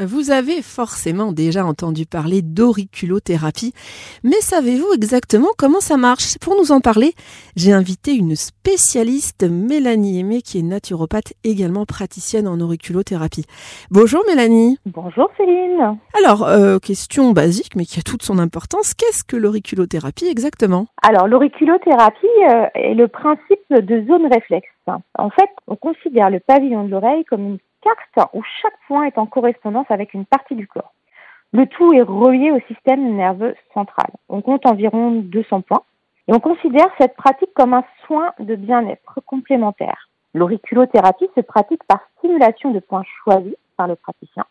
Vous avez forcément déjà entendu parler d'auriculothérapie, mais savez-vous exactement comment ça marche? Pour nous en parler, j'ai invité une spécialiste, Mélanie Aimé, qui est naturopathe, également praticienne en auriculothérapie. Bonjour Mélanie. Bonjour Céline. Alors, euh, question basique, mais qui a toute son importance, qu'est-ce que l'auriculothérapie exactement? Alors, l'auriculothérapie euh, est le principe de zone réflexe. En fait, on considère le pavillon de l'oreille comme une carte où chaque point est en correspondance avec une partie du corps. Le tout est relié au système nerveux central. On compte environ 200 points et on considère cette pratique comme un soin de bien-être complémentaire. L'auriculothérapie se pratique par stimulation de points choisis par le praticien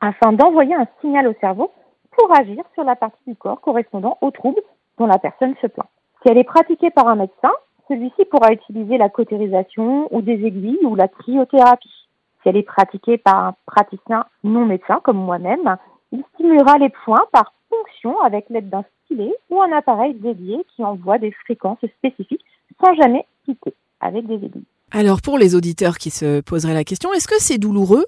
afin d'envoyer un signal au cerveau pour agir sur la partie du corps correspondant au trouble dont la personne se plaint. Si elle est pratiquée par un médecin, celui-ci pourra utiliser la cautérisation ou des aiguilles ou la cryothérapie si elle est pratiquée par un praticien non médecin comme moi-même, il stimulera les points par ponction avec l'aide d'un stylet ou un appareil dédié qui envoie des fréquences spécifiques sans jamais piquer avec des aiguilles. Alors pour les auditeurs qui se poseraient la question, est-ce que c'est douloureux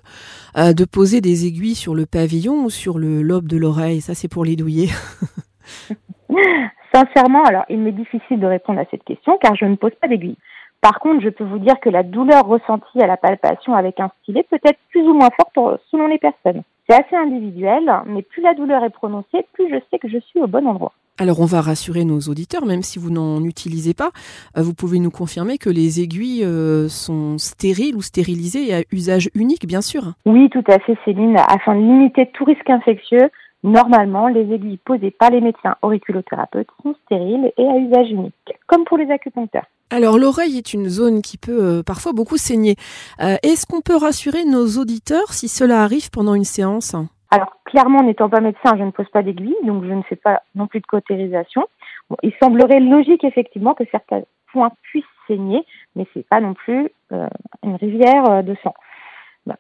euh, de poser des aiguilles sur le pavillon ou sur le lobe de l'oreille? Ça c'est pour les douillers. Sincèrement, alors il m'est difficile de répondre à cette question car je ne pose pas d'aiguilles. Par contre, je peux vous dire que la douleur ressentie à la palpation avec un stylet peut être plus ou moins forte selon les personnes. C'est assez individuel, mais plus la douleur est prononcée, plus je sais que je suis au bon endroit. Alors on va rassurer nos auditeurs, même si vous n'en utilisez pas, euh, vous pouvez nous confirmer que les aiguilles euh, sont stériles ou stérilisées et à usage unique, bien sûr. Oui, tout à fait, Céline. Afin de limiter tout risque infectieux, normalement, les aiguilles posées par les médecins auriculothérapeutes sont stériles et à usage unique, comme pour les acupuncteurs. Alors l'oreille est une zone qui peut euh, parfois beaucoup saigner. Euh, est-ce qu'on peut rassurer nos auditeurs si cela arrive pendant une séance? Alors clairement, n'étant pas médecin, je ne pose pas d'aiguille, donc je ne fais pas non plus de cautérisation. il semblerait logique effectivement que certains points puissent saigner, mais c'est pas non plus euh, une rivière de sang.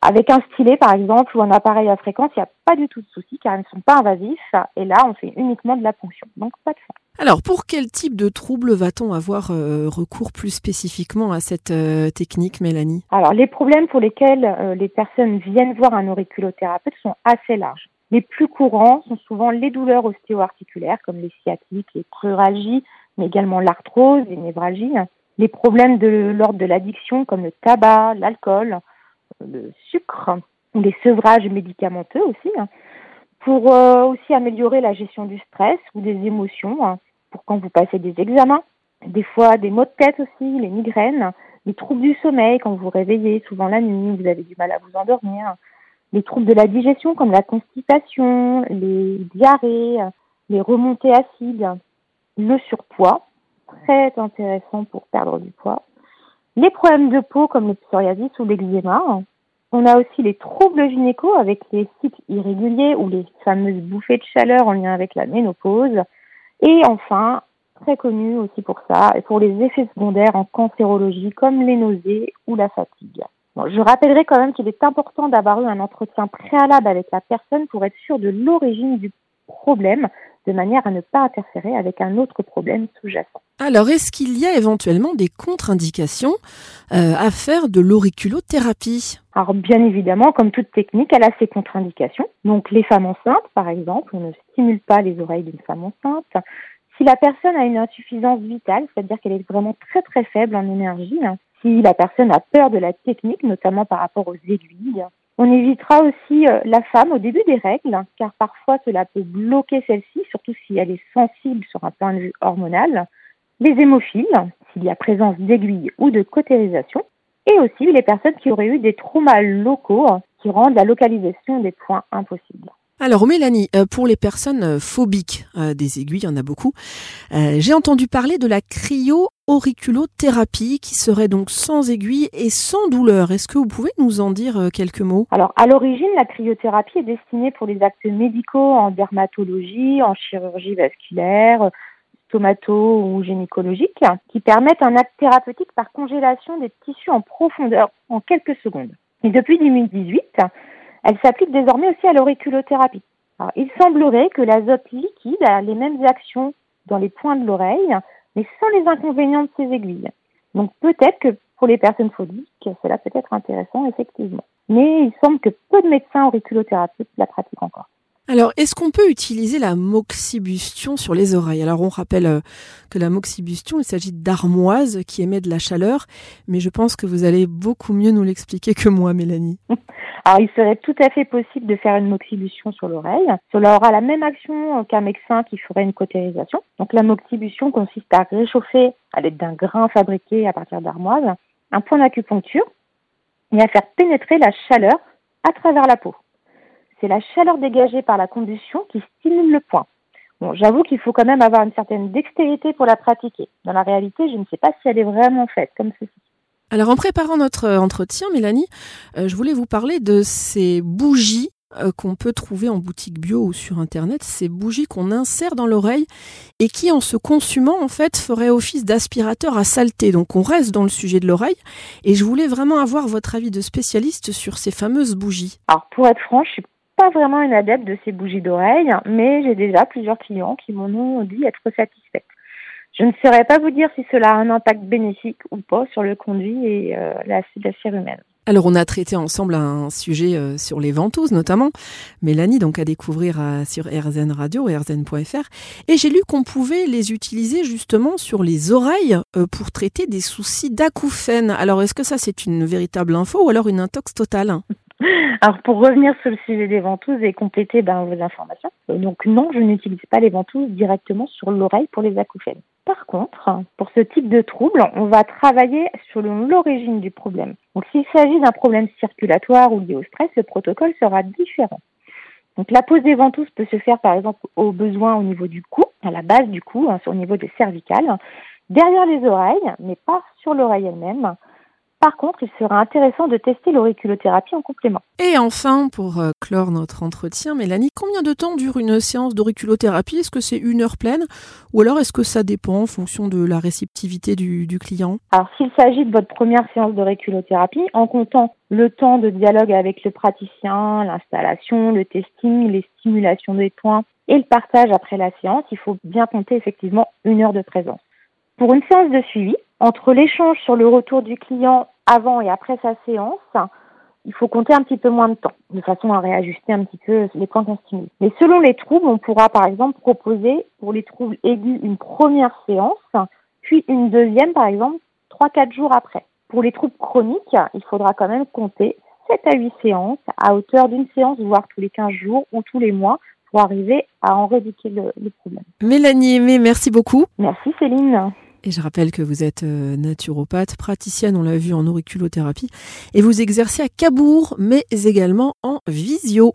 Avec un stylet, par exemple, ou un appareil à fréquence, il n'y a pas du tout de souci car ils ne sont pas invasifs. Et là, on fait uniquement de la ponction. Donc, pas de. Alors, pour quel type de trouble va-t-on avoir euh, recours plus spécifiquement à cette euh, technique, Mélanie? Alors, les problèmes pour lesquels euh, les personnes viennent voir un auriculothérapeute sont assez larges. Les plus courants sont souvent les douleurs ostéo-articulaires, comme les sciatiques, les cruralgies, mais également l'arthrose, les névralgies. Les problèmes de l'ordre de l'addiction, comme le tabac, l'alcool, le sucre les sevrages médicamenteux aussi, hein, pour euh, aussi améliorer la gestion du stress ou des émotions, hein, pour quand vous passez des examens, des fois des maux de tête aussi, les migraines, les troubles du sommeil quand vous vous réveillez souvent la nuit, vous avez du mal à vous endormir, les troubles de la digestion comme la constipation, les diarrhées, les remontées acides, le surpoids, très intéressant pour perdre du poids, les problèmes de peau comme le psoriasis ou l'eczéma. On a aussi les troubles gynéco avec les cycles irréguliers ou les fameuses bouffées de chaleur en lien avec la ménopause. Et enfin, très connu aussi pour ça, pour les effets secondaires en cancérologie comme les nausées ou la fatigue. je rappellerai quand même qu'il est important d'avoir eu un entretien préalable avec la personne pour être sûr de l'origine du problème, de manière à ne pas interférer avec un autre problème sous-jacent. Alors, est-ce qu'il y a éventuellement des contre-indications euh, à faire de l'auriculothérapie? Alors, bien évidemment, comme toute technique, elle a ses contre-indications. Donc, les femmes enceintes, par exemple, on ne stimule pas les oreilles d'une femme enceinte. Si la personne a une insuffisance vitale, c'est-à-dire qu'elle est vraiment très très faible en énergie, hein, si la personne a peur de la technique, notamment par rapport aux aiguilles, on évitera aussi euh, la femme au début des règles, car parfois cela peut bloquer celle-ci, surtout si elle est sensible sur un point de vue hormonal. Les hémophiles, s'il y a présence d'aiguilles ou de cautérisation, et aussi les personnes qui auraient eu des traumas locaux hein, qui rendent la localisation des points impossibles. Alors Mélanie, euh, pour les personnes euh, phobiques des aiguilles, il y en a beaucoup, j'ai entendu parler de la cryo-auriculothérapie qui serait donc sans aiguille et sans douleur. Est-ce que vous pouvez nous en dire quelques mots? Alors à l'origine, la cryothérapie est destinée pour les actes médicaux en dermatologie, en chirurgie vasculaire, stomato ou gynécologique, qui permettent un acte thérapeutique par congélation des tissus en profondeur en quelques secondes. Et depuis 2018, elle s'applique désormais aussi à l'auriculothérapie. il semblerait que l'azote liquide a les mêmes actions dans les points de l'oreille, mais sans les inconvénients de ces aiguilles. Donc peut-être que pour les personnes phobiques, cela peut être intéressant, effectivement. mais il semble que peu de médecins auriculothérapeutes la pratiquent encore. Alors, est-ce qu'on peut utiliser la moxibustion sur les oreilles? Alors, on rappelle euh, que la moxibustion, il s'agit d'armoise qui émet de la chaleur, mais je pense que vous allez beaucoup mieux nous l'expliquer que moi, Mélanie. Alors, il serait tout à fait possible de faire une moxibustion sur l'oreille. Cela aura la même action qu'un médecin qui ferait une cautérisation. Donc, la moxibustion consiste à réchauffer à l'aide d'un grain fabriqué à partir d'armoise un point d'acupuncture et à faire pénétrer la chaleur à travers la peau c'est la chaleur dégagée par la combustion qui stimule le point. Bon, j'avoue qu'il faut quand même avoir une certaine dextérité pour la pratiquer. Dans la réalité, je ne sais pas si elle est vraiment faite comme ceci. Alors en préparant notre euh, entretien, Mélanie, euh, je voulais vous parler de ces bougies euh, qu'on peut trouver en boutique bio ou sur internet, ces bougies qu'on insère dans l'oreille et qui en se consumant en fait feraient office d'aspirateur à saleté. Donc on reste dans le sujet de l'oreille et je voulais vraiment avoir votre avis de spécialiste sur ces fameuses bougies. Alors pour être franche, je suis pas vraiment une adepte de ces bougies d'oreille, mais j'ai déjà plusieurs clients qui m'ont dit être satisfaits. Je ne saurais pas vous dire si cela a un impact bénéfique ou pas sur le conduit et euh, la, la humaine. Alors on a traité ensemble un sujet euh, sur les ventouses notamment, Mélanie donc à découvrir euh, sur RZN Radio, rzn.fr, et j'ai lu qu'on pouvait les utiliser justement sur les oreilles pour traiter des soucis d'acouphènes. Alors est-ce que ça c'est une véritable info ou alors une intox totale? alors pour revenir sur le sujet des ventouses et compléter ben, vos informations, euh, donc non, je n'utilise pas les ventouses directement sur l'oreille pour les acouphènes. Par contre, pour ce type de trouble, on va travailler sur l'origine du problème. Donc s'il s'agit d'un problème circulatoire ou lié au stress, le protocole sera différent. Donc la pose des ventouses peut se faire par exemple au besoin au niveau du cou, à la base du cou, hein, au niveau des cervicales, derrière les oreilles, mais pas sur l'oreille elle-même. Par contre, il sera intéressant de tester l'auriculothérapie en complément. Et enfin, pour euh, clore notre entretien, Mélanie, combien de temps dure une séance d'auriculothérapie? Est-ce que c'est une heure pleine? Ou alors est-ce que ça dépend en fonction de la réceptivité du, client? Alors, s'il s'agit de votre première séance d'auriculothérapie, en comptant le temps de dialogue avec le praticien, l'installation, le testing, les stimulations des points et le partage après la séance, il faut bien compter effectivement une heure de présence. Pour une séance de suivi, entre l'échange sur le retour du client avant et après sa séance, il faut compter un petit peu moins de temps, de façon à réajuster un petit peu les points qu'on stimule. Mais selon les troubles, on pourra par exemple proposer pour les troubles aigus une première séance, puis une deuxième par exemple 3-4 jours après. Pour les troubles chroniques, il faudra quand même compter 7 à 8 séances à hauteur d'une séance, voire tous les 15 jours ou tous les mois pour arriver à en réduire le, le problème. Mélanie Aimé, merci beaucoup. Merci Céline. Et je rappelle que vous êtes euh, naturopathe, praticienne, on l'a vu en auriculothérapie, et vous exercez à Cabourg, mais également en visio.